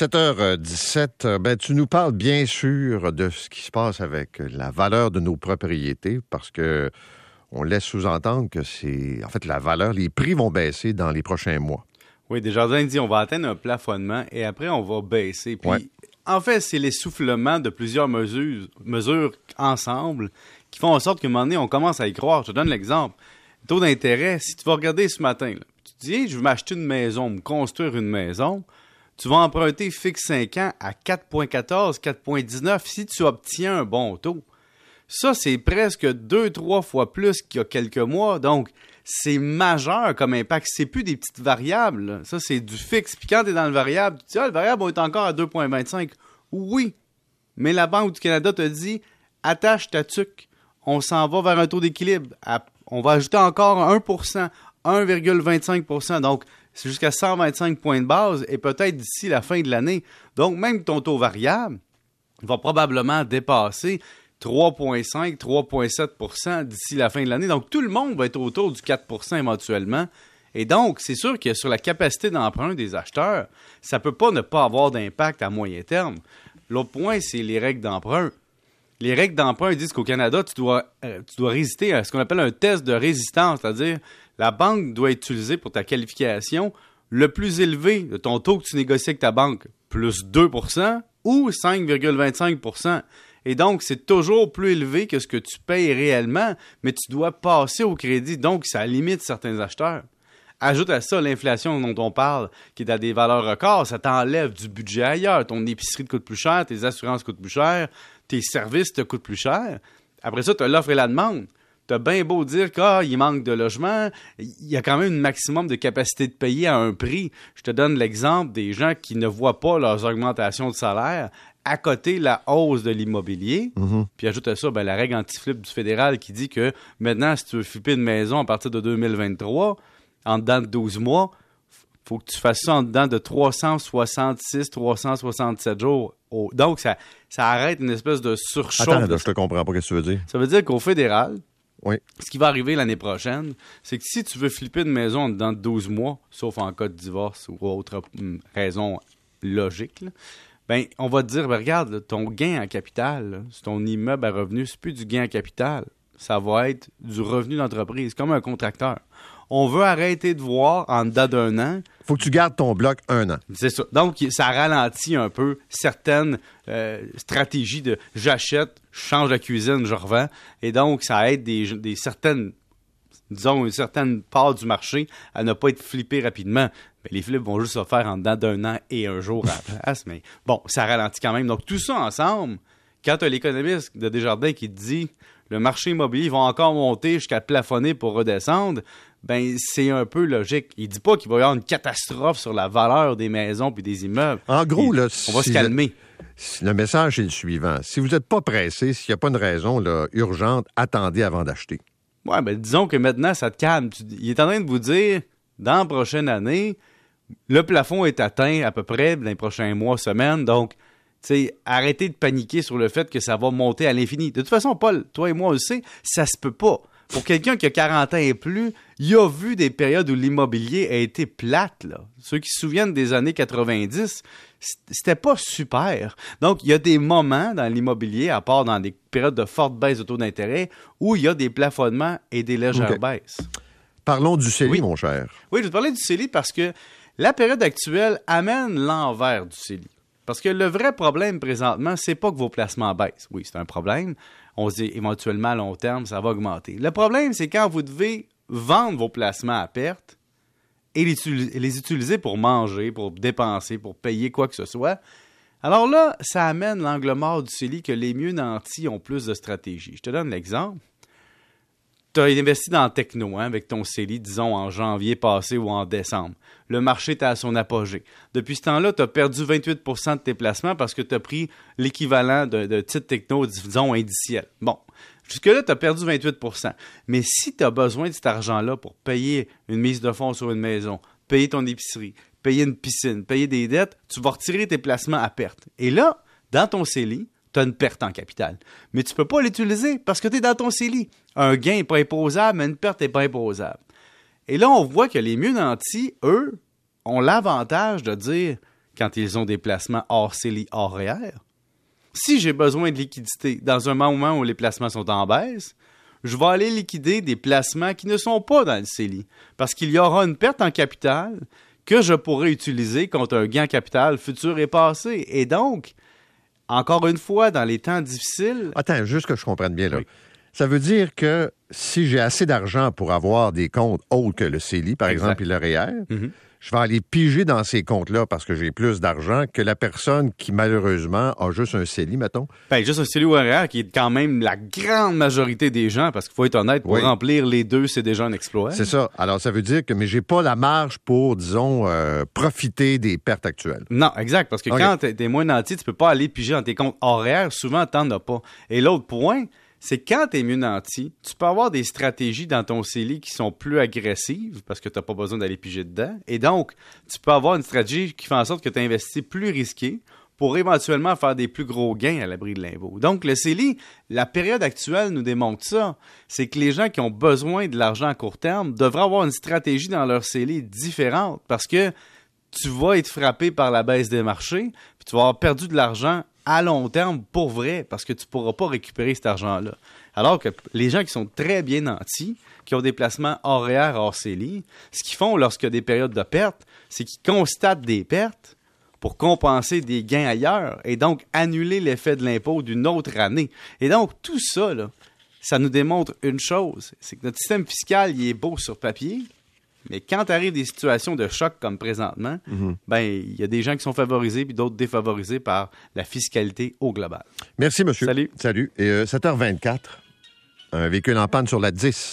7h17, ben, tu nous parles bien sûr de ce qui se passe avec la valeur de nos propriétés parce que on laisse sous-entendre que c'est, en fait, la valeur, les prix vont baisser dans les prochains mois. Oui, Desjardins dit on va atteindre un plafonnement et après on va baisser. Puis, en fait, c'est l'essoufflement de plusieurs mesures, mesures ensemble qui font en sorte qu'à un moment donné, on commence à y croire. Je te donne l'exemple. Taux d'intérêt, si tu vas regarder ce matin, tu te dis, je veux m'acheter une maison, me construire une maison, tu vas emprunter fixe 5 ans à 4,14, 4,19 si tu obtiens un bon taux. Ça, c'est presque deux, trois fois plus qu'il y a quelques mois. Donc, c'est majeur comme impact. C'est plus des petites variables. Ça, c'est du fixe. Puis quand tu es dans le variable, tu dis, ah, le variable va être encore à 2,25. Oui. Mais la Banque du Canada te dit, attache ta tuque. On s'en va vers un taux d'équilibre. On va ajouter encore 1% 1,25% Donc, c'est jusqu'à 125 points de base et peut-être d'ici la fin de l'année. Donc, même ton taux variable va probablement dépasser 3,5, 3,7% d'ici la fin de l'année. Donc, tout le monde va être autour du 4% éventuellement. Et donc, c'est sûr que sur la capacité d'emprunt des acheteurs, ça ne peut pas ne pas avoir d'impact à moyen terme. L'autre point, c'est les règles d'emprunt. Les règles d'emprunt disent qu'au Canada, tu dois, euh, tu dois résister à ce qu'on appelle un test de résistance, c'est-à-dire la banque doit utiliser pour ta qualification le plus élevé de ton taux que tu négocies avec ta banque, plus 2% ou 5,25% Et donc, c'est toujours plus élevé que ce que tu payes réellement, mais tu dois passer au crédit. Donc, ça limite certains acheteurs. Ajoute à ça l'inflation dont on parle, qui est à des valeurs records, ça t'enlève du budget ailleurs. Ton épicerie te coûte plus cher, tes assurances coûtent plus cher, tes services te coûtent plus cher. Après ça, tu as l'offre et la demande. T'as bien beau dire qu'il ah, manque de logement, il y a quand même un maximum de capacité de payer à un prix. Je te donne l'exemple des gens qui ne voient pas leurs augmentations de salaire à côté la hausse de l'immobilier. Mhm. Puis ajoute à ça ben, la règle anti-flip du fédéral qui dit que maintenant, si tu veux flipper une maison à partir de 2023, en dedans de 12 mois, faut que tu fasses ça en dedans de 366, 367 jours. Donc, ça, ça arrête une espèce de surchauffe. Attends, je te comprends pas ce que tu veux dire? Ça veut dire qu'au fédéral, oui. Ce qui va arriver l'année prochaine, c'est que si tu veux flipper une maison dans 12 mois, sauf en cas de divorce ou autre hum, raison logique, ben, on va te dire, ben, regarde, ton gain en capital, c'est ton immeuble à revenu, c'est plus du gain en capital. Ça va être du revenu d'entreprise, comme un contracteur on veut arrêter de voir en dedans d'un an. faut que tu gardes ton bloc un an. C'est ça. Donc, ça ralentit un peu certaines euh, stratégies de j'achète, je change la cuisine, je revends. Et donc, ça aide des, certaines disons, une certaine part du marché à ne pas être flippé rapidement. Mais les flips vont juste se faire en dedans d'un an et un jour à la place. Mais bon, ça ralentit quand même. Donc, tout ça ensemble, quand tu as l'économiste de Desjardins qui te dit le marché immobilier va encore monter jusqu'à plafonner pour redescendre, ben c'est un peu logique. Il dit pas qu'il va y avoir une catastrophe sur la valeur des maisons puis des immeubles. En gros, là, on va se calmer. Le, message est le suivant. Si vous n'êtes pas pressé, s'il n'y a pas une raison urgente, attendez avant d'acheter. Ouais, ben disons que maintenant, ça te calme. Il est en train de vous dire, dans la prochaine année, le plafond est atteint à peu près dans les prochains mois, semaines. Donc, sais, arrêtez de paniquer sur le fait que ça va monter à l'infini. De toute façon, Paul, toi et moi, on le sait, ça se peut pas pour quelqu'un qui a 40 ans et plus, il a vu des périodes où l'immobilier a été plate. Là. Ceux qui se souviennent des années 90, c'était pas super. Donc, il y a des moments dans l'immobilier, à part dans des périodes de forte baisse de taux d'intérêt, où il y a des plafonnements et des légères baisses. Parlons du CELI, mon cher. Oui, je vais parler du CELI parce que la période actuelle amène l'envers du CELI. Parce que le vrai problème présentement, c'est pas que vos placements baissent. Oui, c'est un problème on se dit éventuellement à long terme, ça va augmenter. Le problème, c'est quand vous devez vendre vos placements à perte et les, utiliser pour manger, pour dépenser, pour payer quoi que ce soit. Alors là, ça amène l'angle mort du CELI que les mieux nantis ont plus de stratégie. Je te donne l'exemple tu as investi dans Techno hein, avec ton CELI, disons, en janvier passé ou en décembre. Le marché est à son apogée. Depuis ce temps-là, tu as perdu 28% de tes placements parce que tu as pris l'équivalent de, de titre Techno, disons, indiciel. Bon, jusque-là, tu as perdu 28% Mais si tu as besoin de cet argent-là pour payer une mise de fonds sur une maison, payer ton épicerie, payer une piscine, payer des dettes, tu vas retirer tes placements à perte. Et là, dans ton CELI, tu as une perte en capital. Mais tu ne peux pas l'utiliser parce que tu es dans ton CELI. Un gain n'est pas imposable, mais une perte n'est pas imposable. Et là, on voit que les mieux nantis, eux, ont l'avantage de dire quand ils ont des placements hors CELI, hors REER. Si j'ai besoin de liquidité dans un moment où les placements sont en baisse, je vais aller liquider des placements qui ne sont pas dans le CELI, parce qu'il y aura une perte en capital que je pourrais utiliser contre un gain en capital futur et passé. Et donc, encore une fois, dans les temps difficiles... Attends, juste que je comprenne bien, là. Oui. Ça veut dire que si j'ai assez d'argent pour avoir des comptes autres que le CELI, par Exact. exemple, et le REER, Mhm. je vais aller piger dans ces comptes-là parce que j'ai plus d'argent que la personne qui, malheureusement, a juste un CELI, mettons. Ben, juste un CELI ou un REER qui est quand même la grande majorité des gens, parce qu'il faut être honnête, pour Oui. remplir les deux, c'est déjà un exploit. C'est ça. Alors, ça veut dire que, mais j'ai pas la marge pour, disons, euh, profiter des pertes actuelles. Non, exact, parce que quand t'es t'es moins nanti, tu peux pas aller piger dans tes comptes horaires, souvent t'en as pas. Et l'autre point, c'est quand t'es mieux nanti, tu peux avoir des stratégies dans ton CELI qui sont plus agressives, parce que t'as pas besoin d'aller piger dedans. Et donc, tu peux avoir une stratégie qui fait en sorte que tu investis plus risqué pour éventuellement faire des plus gros gains à l'abri de l'impôt. Donc, le CELI, la période actuelle nous démontre ça. C'est que les gens qui ont besoin de l'argent à court terme devraient avoir une stratégie dans leur CELI différente parce que tu vas être frappé par la baisse des marchés, puis tu vas avoir perdu de l'argent à long terme pour vrai, parce que tu ne pourras pas récupérer cet argent-là. Alors que les gens qui sont très bien nantis, qui ont des placements horaires hors CELI, ce qu'ils font lorsqu'il y a des périodes de perte, c'est qu'ils constatent des pertes pour compenser des gains ailleurs et donc annuler l'effet de l'impôt d'une autre année. Et donc, tout ça, ça nous démontre une chose, c'est que notre système fiscal, il est beau sur papier, mais quand arrivent des situations de choc comme présentement, ben il y a des gens qui sont favorisés puis d'autres défavorisés par la fiscalité au global. Merci, monsieur. Salut. Salut. Et euh, 7h24, un véhicule en panne sur la 10.